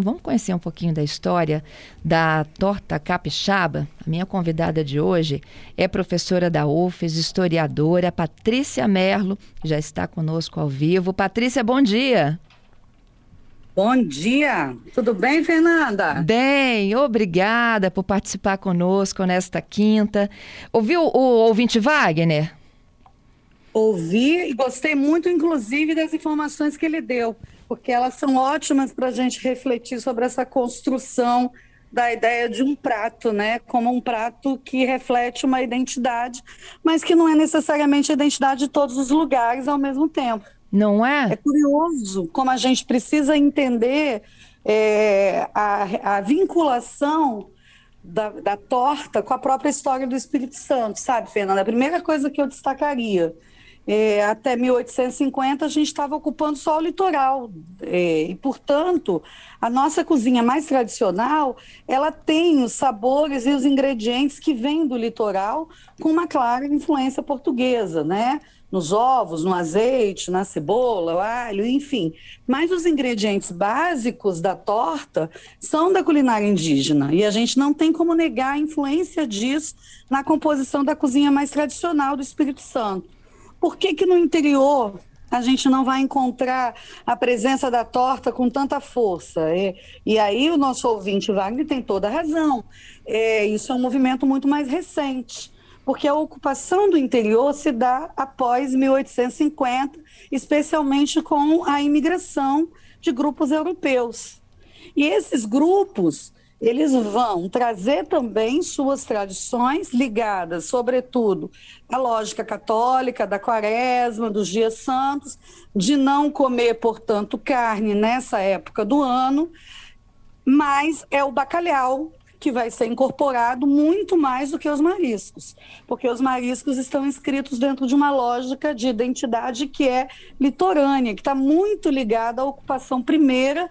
Vamos conhecer um pouquinho da história da torta capixaba. A minha convidada de hoje é professora da UFES, historiadora, Patrícia Merlo, que já está conosco ao vivo. Patrícia, bom dia. Bom dia, tudo bem, Fernanda? Bem, obrigada por participar conosco nesta quinta. Ouviu o ouvinte Wagner? Ouvi e gostei muito, inclusive, das informações que ele deu porque elas são ótimas para a gente refletir sobre essa construção da ideia de um prato, né? Como um prato que reflete uma identidade, mas que não é necessariamente a identidade de todos os lugares ao mesmo tempo. Não é? É curioso como a gente precisa entender é, a, a, vinculação da, da torta com a própria história do Espírito Santo, sabe, Fernanda? A primeira coisa que eu destacaria é, até 1850 a gente estava ocupando só o litoral é, e, portanto, a nossa cozinha mais tradicional ela tem os sabores e os ingredientes que vêm do litoral com uma clara influência portuguesa, né? Nos ovos, no azeite, na cebola, alho, enfim. Mas os ingredientes básicos da torta são da culinária indígena e a gente não tem como negar a influência disso na composição da cozinha mais tradicional do Espírito Santo. Por que, que no interior a gente não vai encontrar a presença da torta com tanta força. E, e aí o nosso ouvinte Wagner tem toda a razão. É, isso é um movimento muito mais recente, porque a ocupação do interior se dá após 1850, especialmente com a imigração de grupos europeus. E esses grupos eles vão trazer também suas tradições ligadas, sobretudo, à lógica católica da quaresma, dos dias santos, de não comer, portanto, carne nessa época do ano, mas é o bacalhau que vai ser incorporado muito mais do que os mariscos, porque os mariscos estão inscritos dentro de uma lógica de identidade que é litorânea, que está muito ligada à ocupação primeira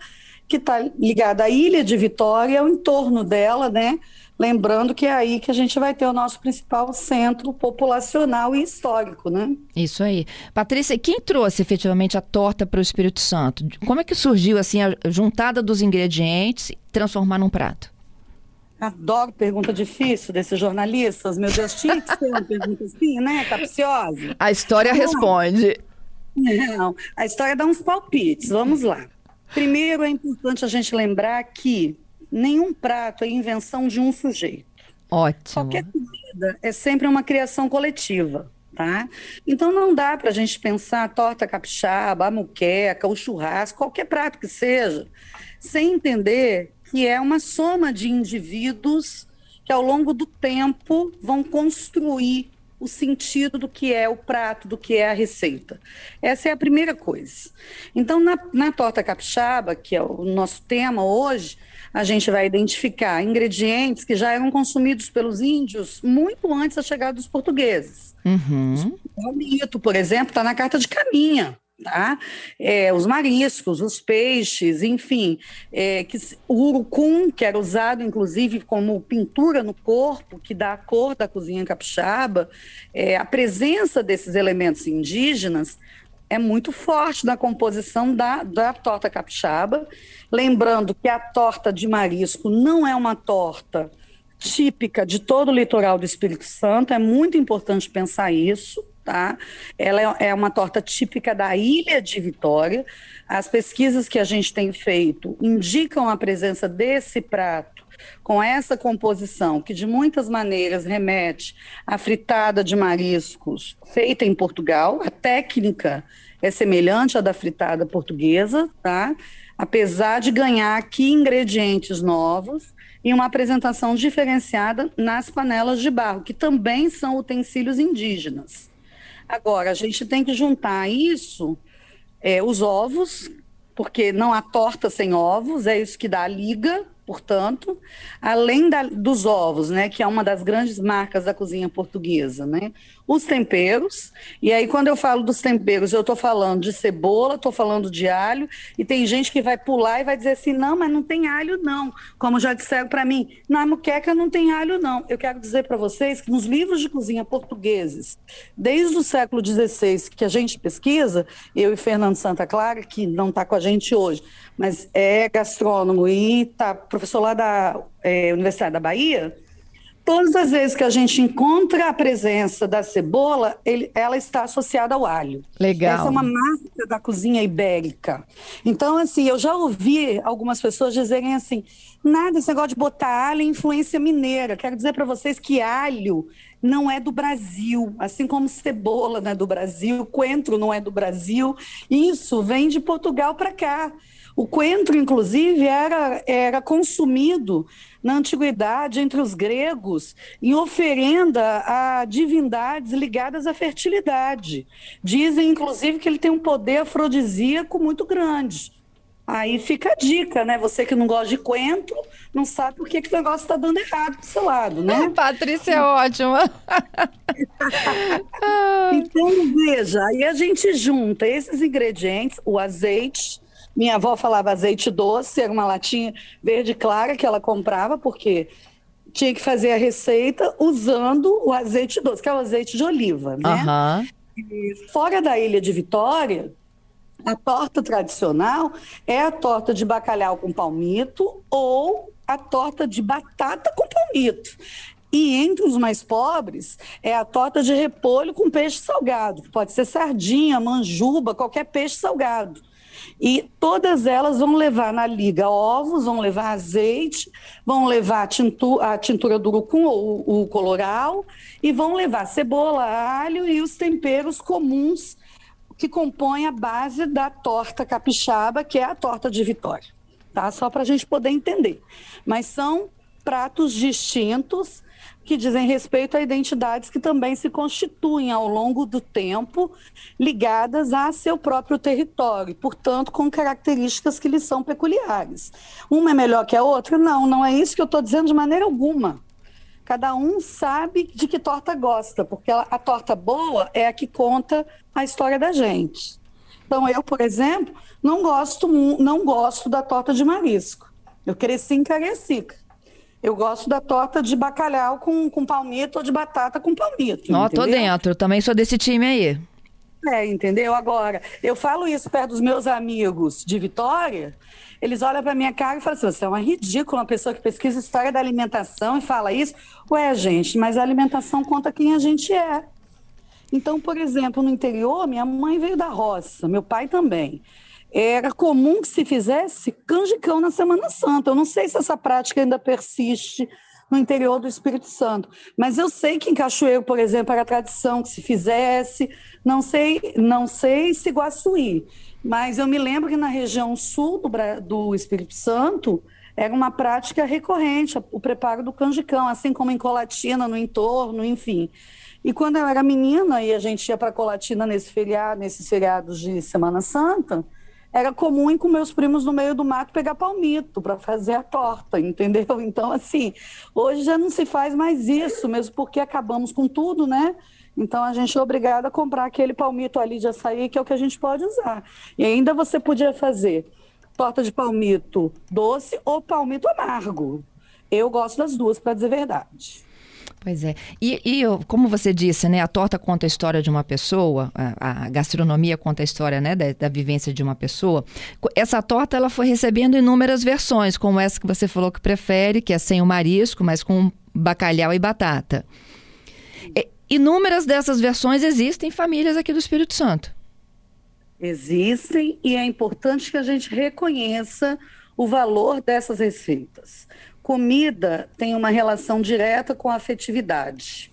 que está ligada à ilha de Vitória, ao entorno dela, né? Lembrando que é aí que a gente vai ter o nosso principal centro populacional e histórico, né? Isso aí. Patrícia, quem trouxe efetivamente a torta para o Espírito Santo? Como é que surgiu assim a juntada dos ingredientes e transformar num prato? Adoro pergunta difícil desses jornalistas. Meu Deus, tinha que ser uma pergunta assim, né? Capciosa. A história Não. responde. Não, a história dá uns palpites. Vamos lá. Primeiro, é importante a gente lembrar que nenhum prato é invenção de um sujeito. Ótimo. Qualquer comida é sempre uma criação coletiva. Tá? Então não dá para a gente pensar a torta capixaba, a muqueca, o churrasco, qualquer prato que seja, sem entender que é uma soma de indivíduos que ao longo do tempo vão construir o sentido do que é o prato, do que é a receita. Essa é a primeira coisa. Então, na, na torta capixaba, que é o nosso tema hoje, a gente vai identificar ingredientes que já eram consumidos pelos índios muito antes da chegada dos portugueses. Uhum. O mito, por exemplo, está na carta de caminha tá? É, os mariscos, os peixes, enfim, é, que, o urucum, que era usado inclusive como pintura no corpo, que dá a cor da cozinha capixaba, é, a presença desses elementos indígenas é muito forte na composição da, da torta capixaba. Lembrando que a torta de marisco não é uma torta típica de todo o litoral do Espírito Santo, é muito importante pensar isso tá? Ela é, é uma torta típica da ilha de Vitória. As pesquisas que a gente tem feito indicam a presença desse prato com essa composição, que de muitas maneiras remete à fritada de mariscos feita em Portugal. A técnica é semelhante à da fritada portuguesa, tá? Apesar de ganhar aqui ingredientes novos e uma apresentação diferenciada nas panelas de barro, que também são utensílios indígenas. Agora, a gente tem que juntar isso, é, os ovos, porque não há torta sem ovos, é isso que dá a liga, portanto, além da, dos ovos, né, que é uma das grandes marcas da cozinha portuguesa, né, os temperos. E aí, quando eu falo dos temperos, eu estou falando de cebola, estou falando de alho, e tem gente que vai pular e vai dizer assim: não, mas não tem alho, não. Como já disseram para mim, na muqueca não tem alho, não. Eu quero dizer para vocês que nos livros de cozinha portugueses, desde o século XVI, que a gente pesquisa, eu e Fernando Santa Clara, que não está com a gente hoje, mas é gastrônomo e está professor lá da é, Universidade da Bahia Todas as vezes que a gente encontra a presença da cebola, ele, ela está associada ao alho. Legal. Essa é uma marca da cozinha ibérica. Então, assim, eu já ouvi algumas pessoas dizerem assim: nada, esse negócio de botar alho é influência mineira. Quero dizer para vocês que alho não é do Brasil, assim como cebola não é do Brasil, coentro não é do Brasil. Isso vem de Portugal para cá. O coentro, inclusive, era, era consumido na antiguidade entre os gregos em oferenda a divindades ligadas à fertilidade. Dizem, inclusive, que ele tem um poder afrodisíaco muito grande. Aí fica a dica, né? Você que não gosta de coentro, não sabe por que, que o negócio está dando errado do seu lado, né? Patrícia é ótima. então, veja, aí a gente junta esses ingredientes, o azeite, minha avó falava azeite doce, era uma latinha verde clara que ela comprava, porque tinha que fazer a receita usando o azeite doce, que é o azeite de oliva, né? Uhum. fora da ilha de Vitória, a torta tradicional é a torta de bacalhau com palmito ou a torta de batata com palmito. E entre os mais pobres é a torta de repolho com peixe salgado. Pode ser sardinha, manjuba, qualquer peixe salgado. E todas elas vão levar na liga ovos, vão levar azeite, vão levar a, tintu, a tintura do urucum ou o coloral, e vão levar cebola, alho e os temperos comuns que compõem a base da torta capixaba, que é a torta de Vitória. Tá? Só para a gente poder entender. Mas são pratos distintos que dizem respeito a identidades que também se constituem ao longo do tempo ligadas a seu próprio território, portanto, com características que lhes são peculiares. Uma é melhor que a outra? Não, não é isso que eu estou dizendo de maneira alguma. Cada um sabe de que torta gosta, porque a, torta boa é a que conta a história da gente. Então, eu, por exemplo, não gosto, não gosto da torta de marisco. Eu cresci em Cariacica. Eu gosto da torta de bacalhau com, com palmito ou de batata com palmito. Ó, tô dentro. Também sou desse time aí. É, entendeu? Agora, eu falo isso perto dos meus amigos de Vitória, eles olham para minha cara e falam assim: você é uma ridícula, uma pessoa que pesquisa história da alimentação e fala isso. Ué, gente, mas a alimentação conta quem a gente é. Então, por exemplo, no interior, minha mãe veio da roça, meu pai também era comum que se fizesse canjicão na Semana Santa. Eu não sei se essa prática ainda persiste no interior do Espírito Santo, mas eu sei que em Cachoeiro, por exemplo, era tradição que se fizesse. Não sei, não sei se Guaçuí, mas eu me lembro que na região sul do, do Espírito Santo era uma prática recorrente o preparo do canjicão, assim como em Colatina, no entorno, enfim. E quando eu era menina e a gente ia para Colatina nesse feriado, nesses feriados de Semana Santa, era comum ir com meus primos no meio do mato pegar palmito para fazer a torta, entendeu? Então, assim, hoje já não se faz mais isso, mesmo porque acabamos com tudo, né? Então a gente é obrigado a comprar aquele palmito ali de açaí, que é o que a gente pode usar. E ainda você podia fazer torta de palmito doce ou palmito amargo. Eu gosto das duas, para dizer a verdade. Pois é. E, e, como você disse, né, a torta conta a história de uma pessoa, a, a gastronomia conta a história né, da, da, vivência de uma pessoa. Essa torta ela foi recebendo inúmeras versões, como essa que você falou que prefere, que é sem o marisco, mas com bacalhau e batata. E, inúmeras dessas versões existem em famílias aqui do Espírito Santo. Existem e é importante que a gente reconheça o valor dessas receitas. Comida tem uma relação direta com afetividade.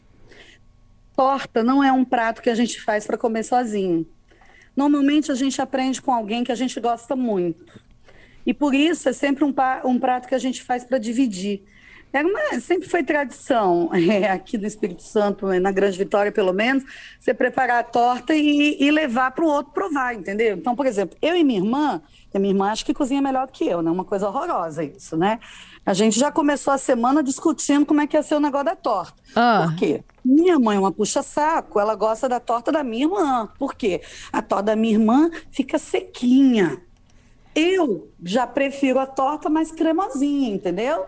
Torta não é um prato que a gente faz para comer sozinho. Normalmente a gente aprende com alguém que a gente gosta muito. E por isso é sempre um prato que a gente faz para dividir. Era uma, sempre foi tradição é, aqui no Espírito Santo, na Grande Vitória, pelo menos, você preparar a torta e, e levar para o outro provar, entendeu? Então, por exemplo, eu e minha irmã, a minha irmã acho que cozinha melhor do que eu, né? Uma coisa horrorosa isso, né? A gente já começou a semana discutindo como é que ia ser o negócio da torta. Ah. Por quê? Minha mãe é uma puxa-saco, ela gosta da torta da minha irmã. Por quê? A torta da minha irmã fica sequinha. Eu já prefiro a torta mais cremosinha, entendeu?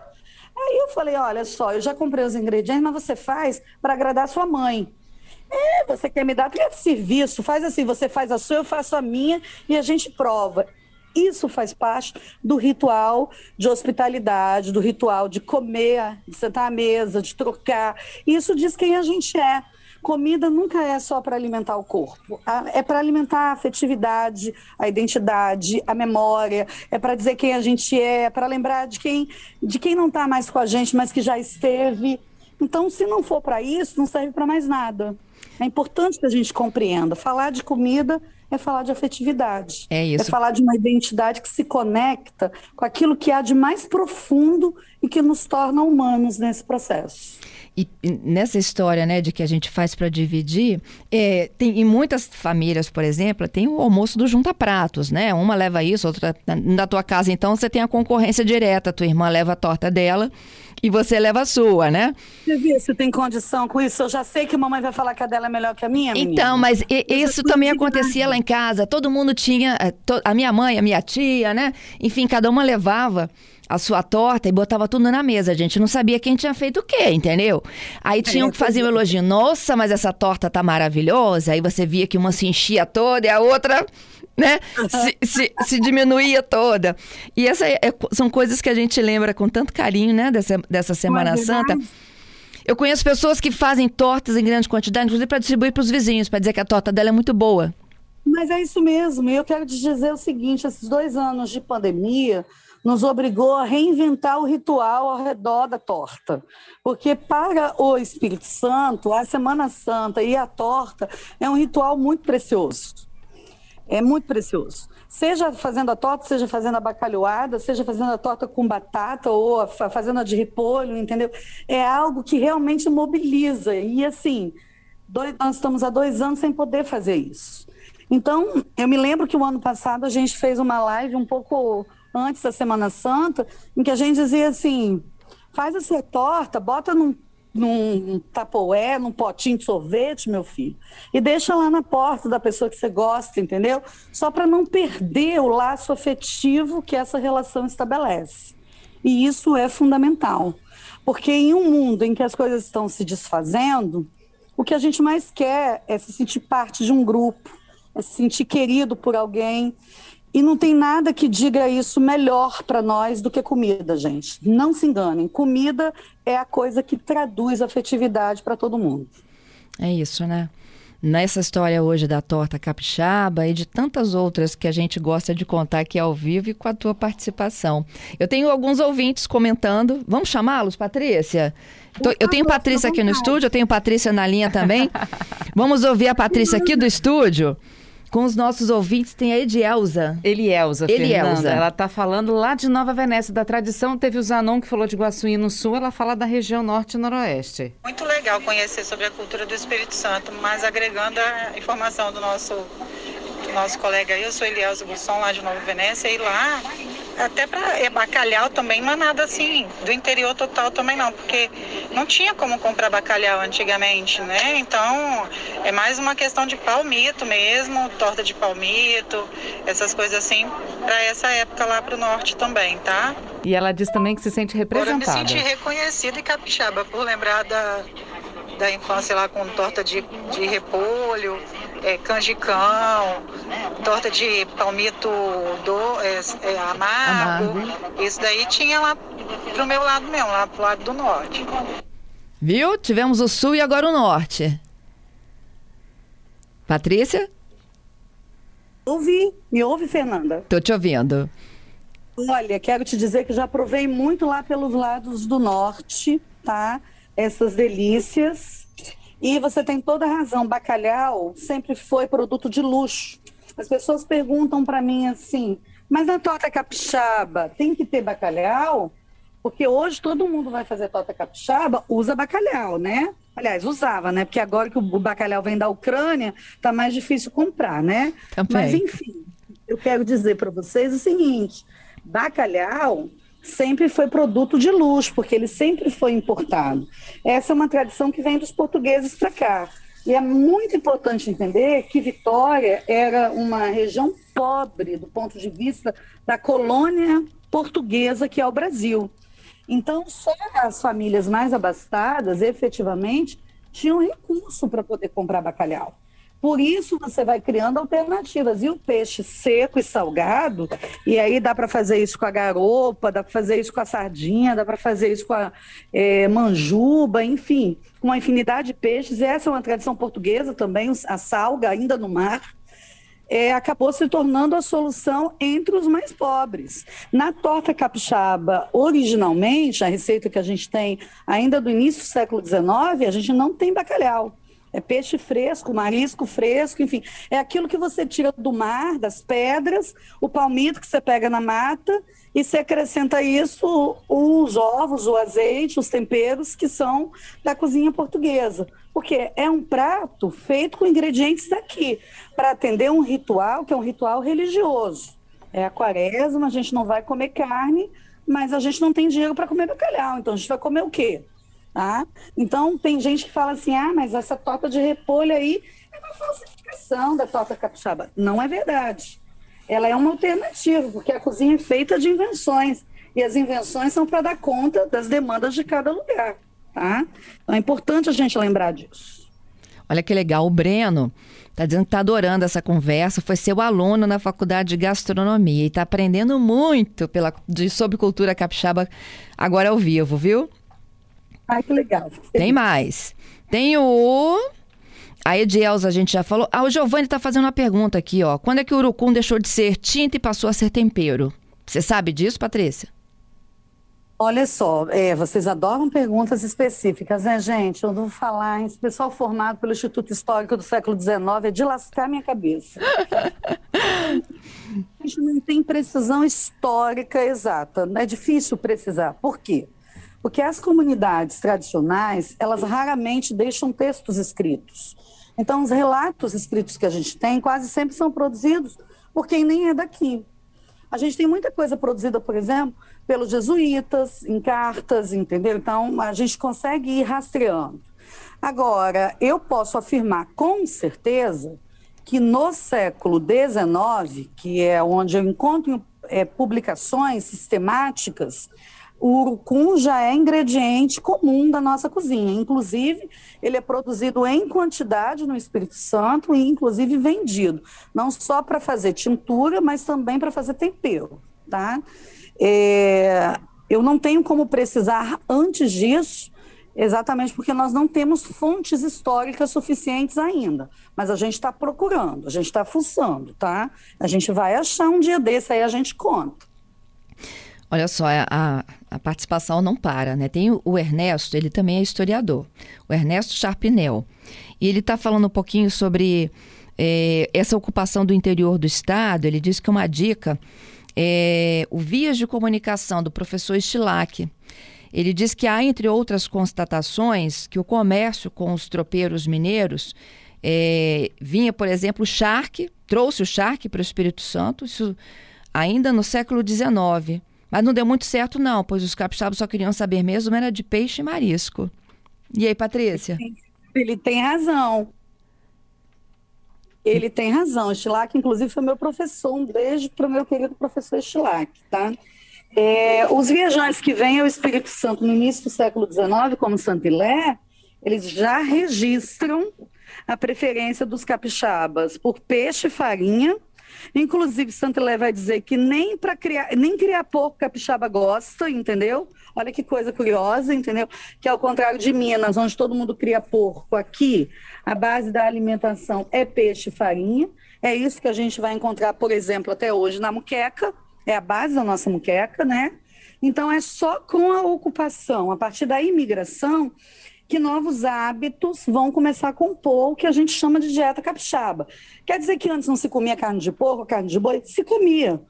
Aí eu falei, olha só, eu já comprei os ingredientes, mas você faz para agradar sua mãe. É, você quer me dar aquele serviço, faz assim, você faz a sua, eu faço a minha e a gente prova. Isso faz parte do ritual de hospitalidade, do ritual de comer, de sentar à mesa, de trocar. Isso diz quem a gente é. Comida nunca é só para alimentar o corpo, é para alimentar a afetividade, a identidade, a memória, é para dizer quem a gente é, é para lembrar de quem, de quem não está mais com a gente, mas que já esteve. Então, se não for para isso, não serve para mais nada. É importante que a gente compreenda. Falar de comida é falar de afetividade. É isso. É falar de uma identidade que se conecta com aquilo que há de mais profundo e que nos torna humanos nesse processo. E nessa história, né, de que a gente faz para dividir, é, tem em muitas famílias, por exemplo, tem o almoço do junta pratos, né? Uma leva isso, outra na tua casa, então você tem a concorrência direta. Tua irmã leva a torta dela e você leva a sua, né? Você tem condição com isso? Eu já sei que mamãe vai falar que a dela é melhor que a minha. Menina. Então, mas e, isso também acontecia lá em casa. Todo mundo tinha, eh, a minha mãe, a minha tia, né? Enfim, cada uma levava a sua torta e botava tudo na mesa. A gente não sabia quem tinha feito o quê, entendeu? Aí tinham que fazer um elogio. Nossa, mas essa torta tá maravilhosa. Aí você via que uma se enchia toda e a outra né? Se, se, se, diminuía toda. E essa é, são coisas que a gente lembra com tanto carinho, né? Dessa, dessa Semana Santa. Eu conheço pessoas que fazem tortas em grande quantidade, inclusive para distribuir para os vizinhos, para dizer que a torta dela é muito boa. Mas é isso mesmo. E eu quero te dizer o seguinte: esses dois anos de pandemia, nos obrigou a reinventar o ritual ao redor da torta. Porque para o Espírito Santo, a Semana Santa e a torta é um ritual muito precioso. É muito precioso. Seja fazendo a torta, seja fazendo a bacalhoada, seja fazendo a torta com batata ou fazendo a de repolho, entendeu? É algo que realmente mobiliza. E assim, dois, nós estamos há dois anos sem poder fazer isso. Então, eu me lembro que o ano passado a gente fez uma live um pouco antes da Semana Santa, em que a gente dizia assim: faz a sua torta, bota num, num tapoé, num potinho de sorvete, meu filho, e deixa lá na porta da pessoa que você gosta, entendeu? Só para não perder o laço afetivo que essa relação estabelece. E isso é fundamental. Porque em um mundo em que as coisas estão se desfazendo, o que a gente mais quer é se sentir parte de um grupo, é se sentir querido por alguém. E não tem nada que diga isso melhor para nós do que comida, gente. Não se enganem. Comida é a coisa que traduz afetividade para todo mundo. É isso, né? Nessa história hoje da torta capixaba e de tantas outras que a gente gosta de contar aqui ao vivo e com a tua participação. Eu tenho alguns ouvintes comentando. Vamos chamá-los, Patrícia? Eu tenho Patrícia aqui no estúdio, eu tenho Patrícia na linha também. Vamos ouvir a Patrícia aqui do estúdio. Com os nossos ouvintes tem a Edielza. Elielza, Elielza. Fernanda. Ela está falando lá de Nova Venécia, da tradição. Teve o Zanon que falou de Guaçuí no Sul, ela fala da região norte e noroeste. Muito legal conhecer sobre a cultura do Espírito Santo, mas agregando a informação do nosso, do nosso colega aí, eu sou Elielza Busson, lá de Nova Venécia, e lá até para é, bacalhau também, não é nada assim, do interior total também não, porque não tinha como comprar bacalhau antigamente, né? Então, é mais uma questão de palmito mesmo, torta de palmito, essas coisas assim, para essa época lá para o norte também, tá? E ela diz também que se sente representada. Agora eu me senti reconhecida e capixaba por lembrar da, da infância lá com torta de, de repolho, é, canjicão, torta de palmito do, é, é, amargo. amargo. Isso daí tinha lá pro meu lado mesmo, lá pro lado do norte. Viu? Tivemos o sul e agora o norte. Patrícia? Ouvi. Me ouve, Fernanda? Tô te ouvindo. Olha, quero te dizer que já provei muito lá pelos lados do norte, tá? Essas delícias. E você tem toda a razão, bacalhau sempre foi produto de luxo. As pessoas perguntam para mim assim: mas na torta capixaba tem que ter bacalhau? Porque hoje todo mundo vai fazer torta capixaba, usa bacalhau, né? Aliás, usava, né? Porque agora que o bacalhau vem da Ucrânia, tá mais difícil comprar, né? Também. Mas enfim, eu quero dizer para vocês o seguinte: bacalhau sempre foi produto de luxo, porque ele sempre foi importado. Essa é uma tradição que vem dos portugueses para cá. E é muito importante entender que Vitória era uma região pobre do ponto de vista da colônia portuguesa que é o Brasil. Então, só as famílias mais abastadas, efetivamente, tinham recurso para poder comprar bacalhau. Por isso você vai criando alternativas. E o peixe seco e salgado, e aí dá para fazer isso com a garopa, dá para fazer isso com a sardinha, dá para fazer isso com a é, manjuba, enfim, com uma infinidade de peixes. Essa é uma tradição portuguesa também, a salga ainda no mar. É, acabou se tornando a solução entre os mais pobres. Na torta capixaba, originalmente, a receita que a gente tem ainda do início do século XIX, a gente não tem bacalhau. É peixe fresco, marisco fresco, enfim. É aquilo que você tira do mar, das pedras, o palmito que você pega na mata, e você acrescenta isso os ovos, o azeite, os temperos que são da cozinha portuguesa. Porque é um prato feito com ingredientes daqui, para atender um ritual que é um ritual religioso. É a quaresma, a gente não vai comer carne, mas a gente não tem dinheiro para comer bacalhau. Então a gente vai comer o quê? Tá? Então, tem gente que fala assim: ah, mas essa torta de repolho aí é uma falsificação da torta capixaba. Não é verdade. Ela é uma alternativa, porque a cozinha é feita de invenções. E as invenções são para dar conta das demandas de cada lugar. Tá? Então, é importante a gente lembrar disso. Olha que legal. O Breno está dizendo que está adorando essa conversa. Foi seu aluno na faculdade de gastronomia e está aprendendo muito pela, de, sobre cultura capixaba agora ao vivo, viu? Ai, que legal. Tem mais. Tem o. A Edielza a gente já falou. Ah, o Giovanni está fazendo uma pergunta aqui, ó. Quando é que o urucum deixou de ser tinta e passou a ser tempero? Você sabe disso, Patrícia? Olha só, é, vocês adoram perguntas específicas, né, gente? Eu vou falar, esse pessoal formado pelo Instituto Histórico do século XIX é de lascar minha cabeça. a gente não tem precisão histórica exata, é difícil precisar. Por quê? Porque as comunidades tradicionais, elas raramente deixam textos escritos. Então, os relatos escritos que a gente tem quase sempre são produzidos por quem nem é daqui. A gente tem muita coisa produzida, por exemplo, pelos jesuítas, em cartas, entendeu? Então, a gente consegue ir rastreando. Agora, eu posso afirmar com certeza que no século XIX, que é onde eu encontro é, publicações sistemáticas o urucum já é ingrediente comum da nossa cozinha. Inclusive, ele é produzido em quantidade no Espírito Santo e, inclusive, vendido. Não só para fazer tintura, mas também para fazer tempero. Tá? É, eu não tenho como precisar antes disso, exatamente porque nós não temos fontes históricas suficientes ainda. Mas a gente está procurando, a gente está fuçando, tá? A gente vai achar um dia desse, aí a gente conta. Olha só, a, a participação não para, né? Tem o, Ernesto, ele também é historiador, o Ernesto Charpinel. E ele está falando um pouquinho sobre é, essa ocupação do interior do Estado. Ele diz que uma dica é o Vias de Comunicação do professor Stilac. Ele diz que há, entre outras constatações, que o comércio com os tropeiros mineiros é, vinha, por exemplo, o charque, trouxe o charque para o Espírito Santo, isso ainda no século XIX. Mas não deu muito certo, não, pois os capixabas só queriam saber mesmo era de peixe e marisco. E aí, Patrícia? Ele tem razão. Ele tem razão. Estilac, inclusive, foi meu professor. Um beijo para o meu querido professor Estilac, tá? É, os viajantes que vêm ao Espírito Santo no início do século XIX, como Santilé, eles já registram a preferência dos capixabas por peixe e farinha Inclusive, Santilé vai dizer que nem para criar, nem criar porco capixaba gosta, entendeu? Olha que coisa curiosa, entendeu? Que ao contrário de Minas, onde todo mundo cria porco, aqui a base da alimentação é peixe e farinha. É isso que a gente vai encontrar, por exemplo, até hoje na muqueca, é a base da nossa muqueca, né? Então é só com a ocupação, a partir da imigração, que novos hábitos vão começar a compor o que a gente chama de dieta capixaba. Quer dizer que antes não se comia carne de porco, carne de boi? Se comia.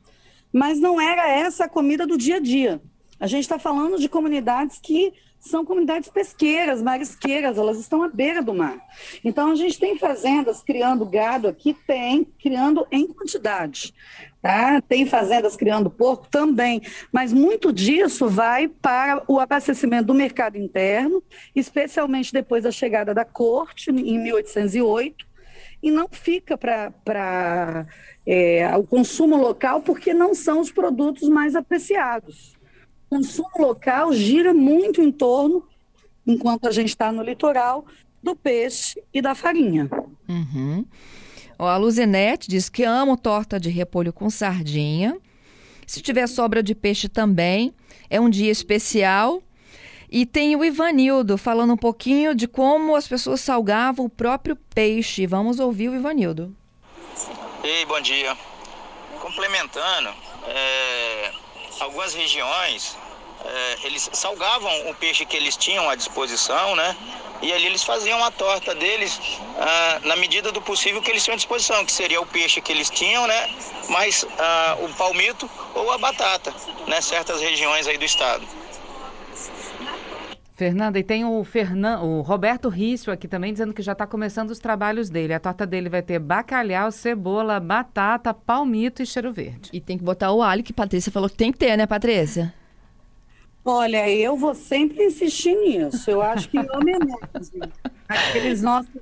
Mas não era essa a comida do dia a dia. A gente está falando de comunidades que são comunidades pesqueiras, marisqueiras, elas estão à beira do mar. Então, a gente tem fazendas criando gado aqui, tem, criando em quantidade. Tá? Tem fazendas criando porco também, mas muito disso vai para o abastecimento do mercado interno, especialmente depois da chegada da corte, em 1808, e não fica para é, o consumo local, porque não são os produtos mais apreciados. O consumo local gira muito em torno, enquanto a gente está no litoral, do peixe e da farinha. Uhum. A Luzinete diz que amo torta de repolho com sardinha. Se tiver sobra de peixe também, é um dia especial. E tem o Ivanildo falando um pouquinho de como as pessoas salgavam o próprio peixe. Vamos ouvir o Ivanildo. Ei, bom dia. Complementando, é, algumas regiões é, eles salgavam o peixe que eles tinham à disposição, né? E ali eles faziam a torta deles ah, na medida do possível que eles tinham à disposição, que seria o peixe que eles tinham, né? Mais ah, o palmito ou a batata, né? Certas regiões aí do estado. Fernanda, e tem o, Fernan... o Roberto Rício aqui também dizendo que já está começando os trabalhos dele. A torta dele vai ter bacalhau, cebola, batata, palmito e cheiro verde. E tem que botar o alho, que Patrícia falou que tem que ter, né, Patrícia? Olha, eu vou sempre insistir nisso. Eu acho que homenagem aqueles nossos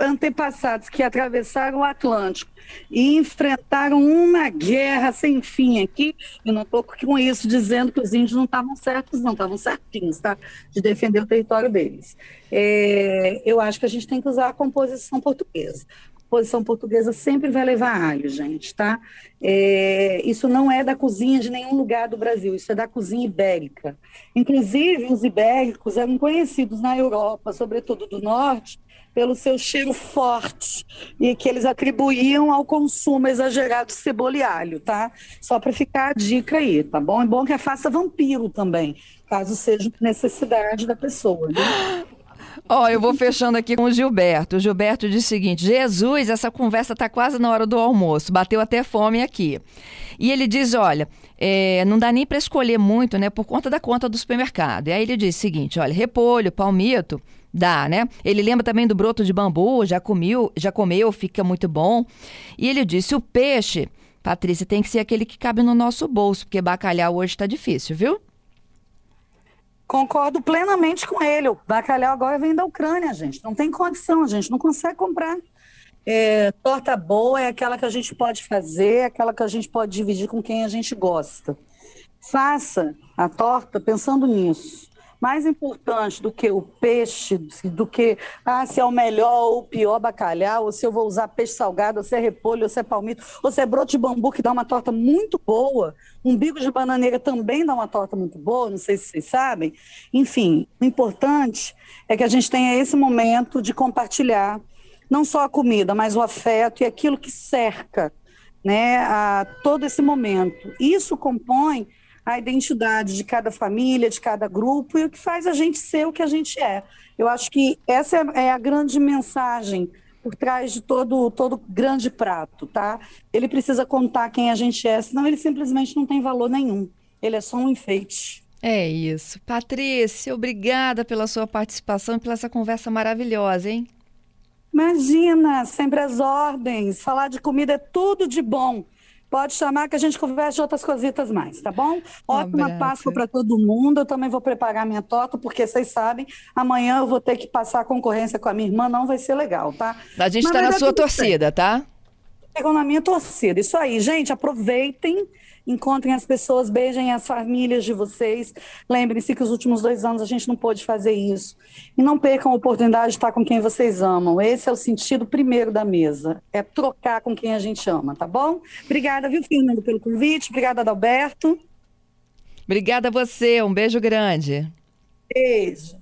antepassados que atravessaram o Atlântico e enfrentaram uma guerra sem fim aqui. Eu não estou com isso dizendo que os índios não estavam certos, não, estavam certinhos, tá? De defender o território deles. É, eu acho que a gente tem que usar a composição portuguesa posição portuguesa sempre vai levar alho, gente, tá? É, isso não é da cozinha de nenhum lugar do Brasil, isso é da cozinha ibérica. Inclusive, os ibéricos eram conhecidos na Europa, sobretudo do norte, pelo seu cheiro forte e que eles atribuíam ao consumo exagerado de cebola e alho, tá? Só para ficar a dica aí, tá bom? É bom que faça vampiro também, caso seja necessidade da pessoa. Né? Ó, oh, eu vou fechando aqui com o Gilberto. O Gilberto diz o seguinte: Jesus, essa conversa está quase na hora do almoço. Bateu até fome aqui. E ele diz: olha, é, não dá nem para escolher muito, né? Por conta da conta do supermercado. E aí ele diz o seguinte: olha, repolho, palmito. Dá, né? Ele lembra também do broto de bambu, já comeu, já comeu, fica muito bom. E ele disse: o peixe, Patrícia, tem que ser aquele que cabe no nosso bolso, porque bacalhau hoje está difícil, viu? Concordo plenamente com ele. O bacalhau agora vem da Ucrânia, gente. Não tem condição, a gente não consegue comprar. É, torta boa é aquela que a gente pode fazer, aquela que a gente pode dividir com quem a gente gosta. Faça a torta pensando nisso mais importante do que o peixe, do que ah, se é o melhor ou o pior bacalhau, ou se eu vou usar peixe salgado, ou se é repolho, ou se é palmito, ou se é broto de bambu, que dá uma torta muito boa. Um bico de bananeira também dá uma torta muito boa, não sei se vocês sabem. Enfim, o importante é que a gente tenha esse momento de compartilhar não só a comida, mas o afeto e aquilo que cerca né, a todo esse momento. Isso compõe a identidade de cada família, de cada grupo e o que faz a gente ser o que a gente é. Eu acho que essa é, é a grande mensagem por trás de todo todo grande prato, tá? Ele precisa contar quem a gente é, senão ele simplesmente não tem valor nenhum. Ele é só um enfeite. É isso. Patrícia, obrigada pela sua participação e pela essa conversa maravilhosa, hein? Imagina, sempre as ordens. Falar de comida é tudo de bom. Pode chamar que a gente conversa de outras cositas mais, tá bom? Um Ótima abraço. Páscoa para todo mundo. Eu também vou preparar minha torta, porque vocês sabem, amanhã eu vou ter que passar a concorrência com a minha irmã, não vai ser legal, tá? A gente está na sua torcida, tá? Pegou na minha torcida. Isso aí, gente, aproveitem encontrem as pessoas, beijem as famílias de vocês. Lembrem-se que os últimos dois anos a gente não pôde fazer isso. E não percam a oportunidade de estar com quem vocês amam. Esse é o sentido primeiro da mesa, é trocar com quem a gente ama, tá bom? Obrigada, viu, Fernando, pelo convite. Obrigada, Adalberto. Obrigada a você, um beijo grande. Beijo.